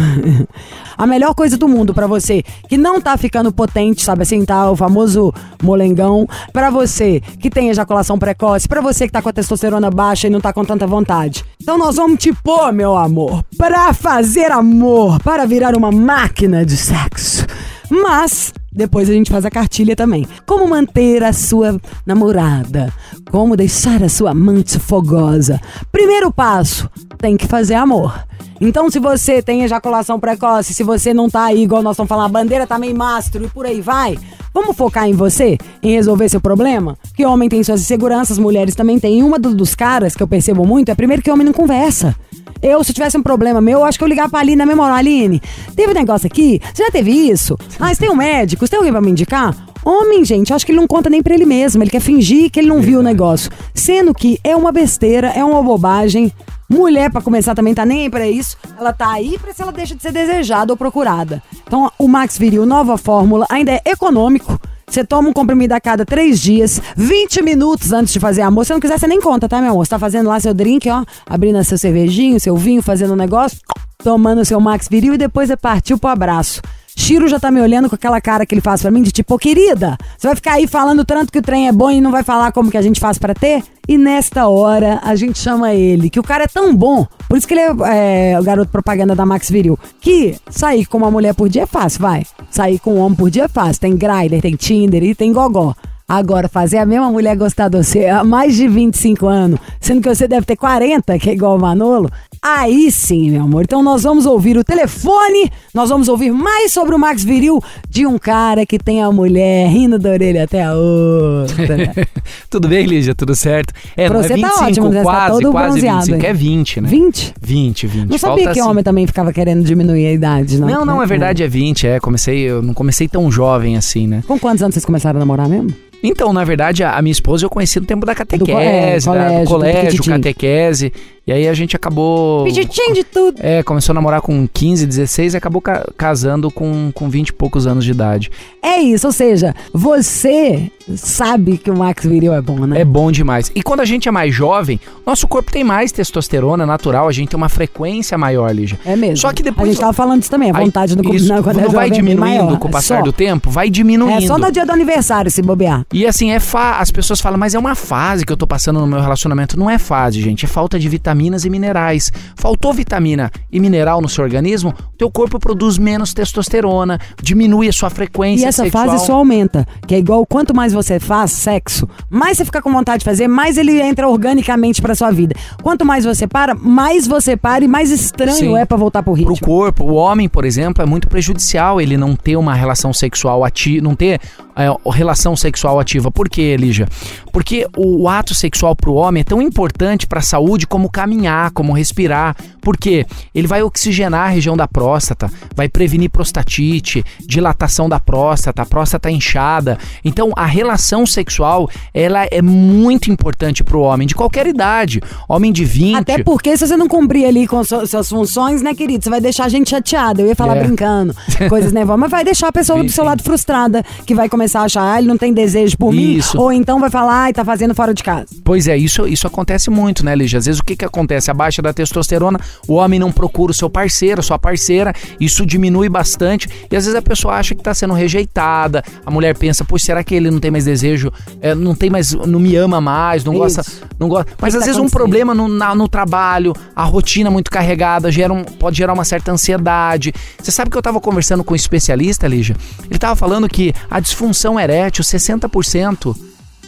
[LAUGHS] a melhor coisa do mundo pra você que não tá ficando potente, sabe assim, tá o famoso molengão. Pra você que tem ejaculação precoce, pra você que tá com a testosterona baixa e não tá com tanta vontade. Então nós vamos te pôr, meu amor, pra fazer amor, para virar uma máquina de sexo. Mas depois a gente faz a cartilha também. Como manter a sua namorada? Como deixar a sua amante fogosa? Primeiro passo: tem que fazer amor. Então, se você tem ejaculação precoce, se você não tá aí, igual nós estamos falando, a bandeira tá meio mastro e por aí vai, vamos focar em você, em resolver seu problema? Que homem tem suas inseguranças, mulheres também têm. E uma do- dos caras que eu percebo muito é primeiro que homem não conversa. Eu, se tivesse um problema meu, eu acho que eu ligar pra Aline na mesma hora. Aline, teve um negócio aqui? Você já teve isso? Ah, você tem um médico? Você tem alguém pra me indicar? Homem, gente, acho que ele não conta nem pra ele mesmo. Ele quer fingir que ele não viu o negócio. Sendo que é uma besteira, é uma bobagem. Mulher, pra começar, também tá nem aí pra isso. Ela tá aí pra se ela deixa de ser desejada ou procurada. Então, o Max Viril, nova fórmula, ainda é econômico. Você toma um comprimido a cada três dias, 20 minutos antes de fazer amor. Se não quiser, você nem conta, tá, meu amor? Você tá fazendo lá seu drink, ó, abrindo seu cervejinho, seu vinho, fazendo um negócio, tomando seu Max Viril e depois é partiu pro abraço. Chiro já tá me olhando com aquela cara que ele faz pra mim de tipo, "Ô, querida, você vai ficar aí falando tanto que o trem é bom e não vai falar como que a gente faz pra ter? E nesta hora a gente chama ele, que o cara é tão bom, por isso que ele é, é, o garoto propaganda da Max Viril, que sair com uma mulher por dia é fácil, vai. Sair com um homem por dia é fácil. Tem Grindr, tem Tinder e tem Gogó. Agora, fazer a mesma mulher gostar de você há mais de 25 anos, sendo que você deve ter 40, que é igual o Manolo, aí sim, meu amor. Então nós vamos ouvir o telefone, nós vamos ouvir mais sobre o Max Viril de um cara que tem a mulher rindo da orelha até a outra. [LAUGHS] Tudo bem, Lígia? Tudo certo? É, Pra é você 25, tá ótimo, tá quase, todo quase bronzeado 25. aí. É 20, né? 20? 20, 20. Não sabia Falta que assim- homem também ficava querendo diminuir a idade, não. Não, não, é verdade, é 20, é. Comecei, eu não comecei tão jovem assim, né? Com quantos anos vocês começaram a namorar mesmo? Então, na verdade, a, a minha esposa eu conheci no tempo da catequese, co- é, da- colégio, do do colégio, catequese. E aí a gente acabou. Peditinho de tudo. É, começou a namorar com 15, 16 e acabou ca- casando com, com 20 e poucos anos de idade. É isso, ou seja, você sabe que o Max Viril é bom, né? É bom demais. E quando a gente é mais jovem, nosso corpo tem mais testosterona natural, a gente tem uma frequência maior, Lígia. É mesmo. Só que depois. A gente tava falando disso também, a vontade no isso, não, quando é não vai jovem é bem diminuindo com o passar só. do tempo? Vai diminuindo. É só no dia do aniversário se bobear. E assim, é fa... as pessoas falam, mas é uma fase que eu tô passando no meu relacionamento. Não é fase, gente. É falta de vitamina vitaminas e minerais. Faltou vitamina e mineral no seu organismo, teu corpo produz menos testosterona, diminui a sua frequência E essa sexual. fase só aumenta. Que é igual quanto mais você faz sexo, mais você fica com vontade de fazer, mais ele entra organicamente pra sua vida. Quanto mais você para, mais você para e mais estranho Sim. é pra voltar pro ritmo. Pro corpo, o homem, por exemplo, é muito prejudicial ele não ter uma relação sexual ativa, não ter é, relação sexual ativa. Por quê, Lígia? Porque o, o ato sexual pro homem é tão importante pra saúde como caminhar, como respirar. Por quê? Ele vai oxigenar a região da próstata, vai prevenir prostatite, dilatação da próstata, a próstata inchada. Então, a relação sexual, ela é muito importante pro homem de qualquer idade. Homem de 20, Até porque se você não cumprir ali com su- suas funções, né, querido? Você vai deixar a gente chateada. Eu ia falar É. brincando, [LAUGHS] coisas nervosas, mas vai deixar a pessoa do seu lado frustrada, que vai começar a achar, ah, ele não tem desejo por Isso. mim, ou então vai falar, ai, tá fazendo fora de casa. Pois é, isso, isso acontece muito, né, Lígia? Às vezes o que, que acontece? A baixa da testosterona, o homem não procura o seu parceiro, a sua parceira, isso diminui bastante e às vezes a pessoa acha que tá sendo rejeitada, a mulher pensa, pois será que ele não tem mais desejo, é, não tem mais, não me ama mais, não gosta, Isso. não gosta. Mas às tá vezes um problema no, na- no trabalho, a rotina muito carregada, gera um- pode gerar uma certa ansiedade. Você sabe que eu tava conversando com um especialista, Lígia? Ele tava falando que a disfunção erétil, 60%,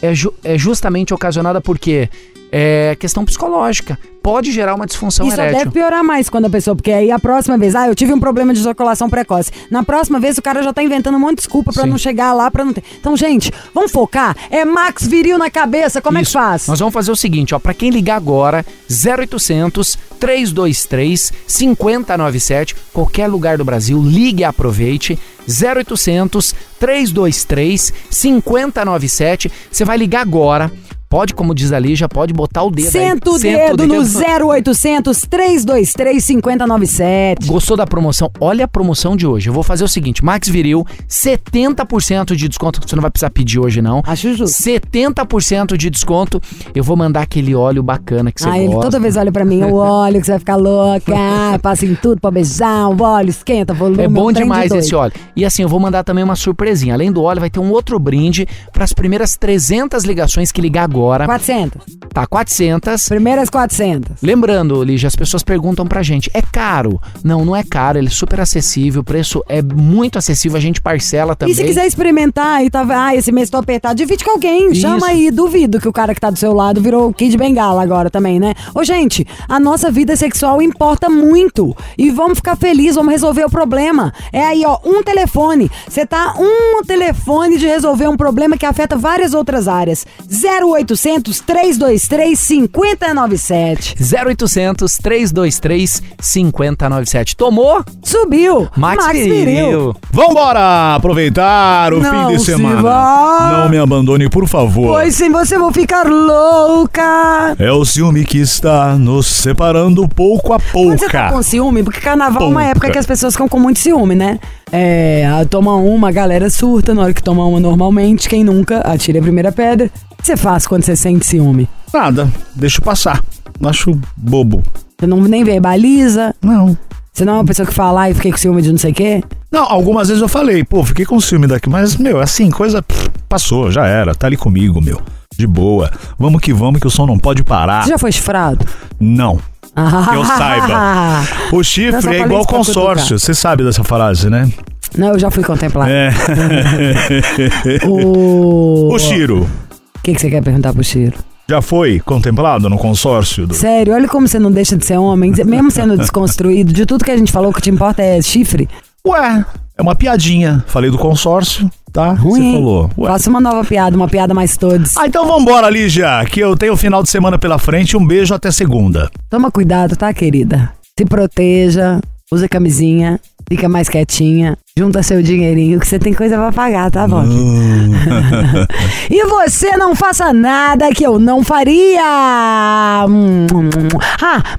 é, ju- é justamente ocasionada por quê? É questão psicológica. Pode gerar uma disfunção e só erétil. deve piorar mais quando a pessoa, porque aí a próxima vez, ah, eu tive um problema de ejaculação precoce. Na próxima vez o cara já tá inventando um monte de desculpa pra Sim. não chegar lá, pra não ter. Então, gente, vamos focar. É Max Viril na cabeça, como é que Isso. faz? Nós vamos fazer o seguinte, ó, para quem ligar agora, 0800 323 5097, qualquer lugar do Brasil, ligue e aproveite. 0800 323 5097. Você vai ligar agora. Pode, como diz ali, já pode botar o dedo aí. Senta o dedo no 0800 323 5097. Gostou da promoção? Olha a promoção de hoje. Eu vou fazer o seguinte: Max Viril, 70% de desconto. Você não vai precisar pedir hoje, não. Acho justo. 70% de desconto. Eu vou mandar aquele óleo bacana que você Ah, ele gosta. toda vez olha pra mim, o óleo que você vai ficar louca, [LAUGHS] passa em tudo pra beijar, o óleo esquenta, volume. É bom de demais doido. esse óleo. E assim, eu vou mandar também uma surpresinha. Além do óleo, vai ter um outro brinde para as primeiras 300 ligações que ligar agora. 400. Tá, 400. Primeiras 400. Lembrando, Lígia, as pessoas perguntam pra gente, é caro? Não, não é caro, ele é super acessível, o preço é muito acessível, a gente parcela também. E se quiser experimentar e tá, ah, esse mês tô apertado, divide com alguém, Isso. chama aí, duvido que o cara que tá do seu lado virou Kid Bengala agora também, né? Ô, gente, a nossa vida sexual importa muito e vamos ficar felizes, vamos resolver o problema. É aí, ó, um telefone. Você tá um telefone de resolver um problema que afeta várias outras áreas. 0800 323 5097. 0800 323 5097. Tomou? Subiu. Max, Viril. Vambora aproveitar o Não fim de se semana. vá. Não me abandone, por favor. Pois sem você vou ficar louca. É o ciúme que está nos separando pouco a Quando você tá pouco. com ciúme, porque carnaval é uma Pouca. época que as pessoas ficam com muito ciúme, né? É, toma uma, a galera surta na hora que toma uma normalmente. Quem nunca atira a primeira pedra. O que você faz quando você sente ciúme? Nada, deixa passar. Acho bobo. Você não nem verbaliza? Não. Você não é uma pessoa que fala, e fiquei com ciúme de não sei o quê? Não, algumas vezes eu falei, pô, fiquei com ciúme daqui, mas, meu, assim, coisa pff, passou, já era, tá ali comigo, meu. De boa. Vamos que vamos, que o som não pode parar. Você já foi chifrado? Não. Que eu saiba. [LAUGHS] O chifre falei é igual consórcio, você sabe dessa frase, né? Não, eu já fui contemplado. É. [LAUGHS] O... o Chiro, O que, que você quer perguntar pro Chiro? já foi contemplado no consórcio? Do... Sério, olha como você não deixa de ser homem, mesmo sendo desconstruído, de tudo que a gente falou, o que te importa é chifre. Ué, é uma piadinha. Falei do consórcio, tá? Ruim. Você falou. Ué. Faça uma nova piada, uma piada mais todos. Ah, então vambora, Lígia, que eu tenho o final de semana pela frente. Um beijo até segunda. Toma cuidado, tá, querida? Se proteja, usa camisinha, fica mais quietinha, junta seu dinheirinho, que você tem coisa pra pagar, tá bom? [LAUGHS] e você não faça nada que eu não faria! Ah,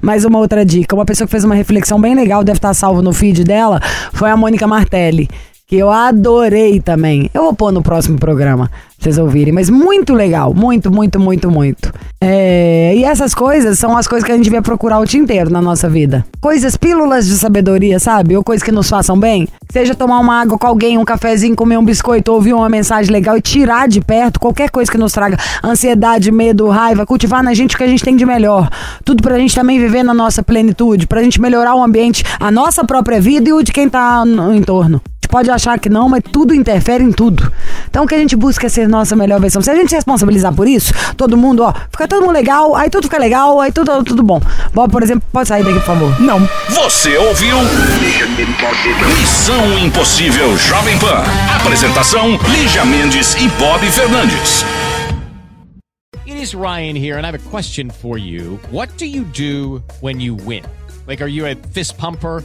mais uma outra dica. Uma pessoa que fez uma reflexão bem legal, deve estar salvo no feed dela, foi a Mônica Martelli. Que eu adorei também. Eu vou pôr no próximo programa, pra vocês ouvirem, mas muito legal, muito, muito, muito, muito. É, e essas coisas são as coisas que a gente devia procurar o dia inteiro na nossa vida. Coisas, pílulas de sabedoria, sabe? Ou coisas que nos façam bem. Seja tomar uma água com alguém, um cafezinho, comer um biscoito, ouvir uma mensagem legal e tirar de perto qualquer coisa que nos traga ansiedade, medo, raiva, cultivar na gente o que a gente tem de melhor. Tudo pra gente também viver na nossa plenitude, pra gente melhorar o ambiente, a nossa própria vida e o de quem tá no entorno. Pode achar que não, mas tudo interfere em tudo. Então o que a gente busca é ser nossa melhor versão. Se a gente se responsabilizar por isso, todo mundo, ó, fica todo mundo legal, aí tudo fica legal, aí tudo, tudo bom. Bob, por exemplo, pode sair daqui, por favor. Não. Você ouviu? Missão Impossível Jovem Pan. Apresentação: Lígia Mendes e Bob Fernandes. It is Ryan here, and I have a question for you. What do you do when you win? Like, are you a fist pumper?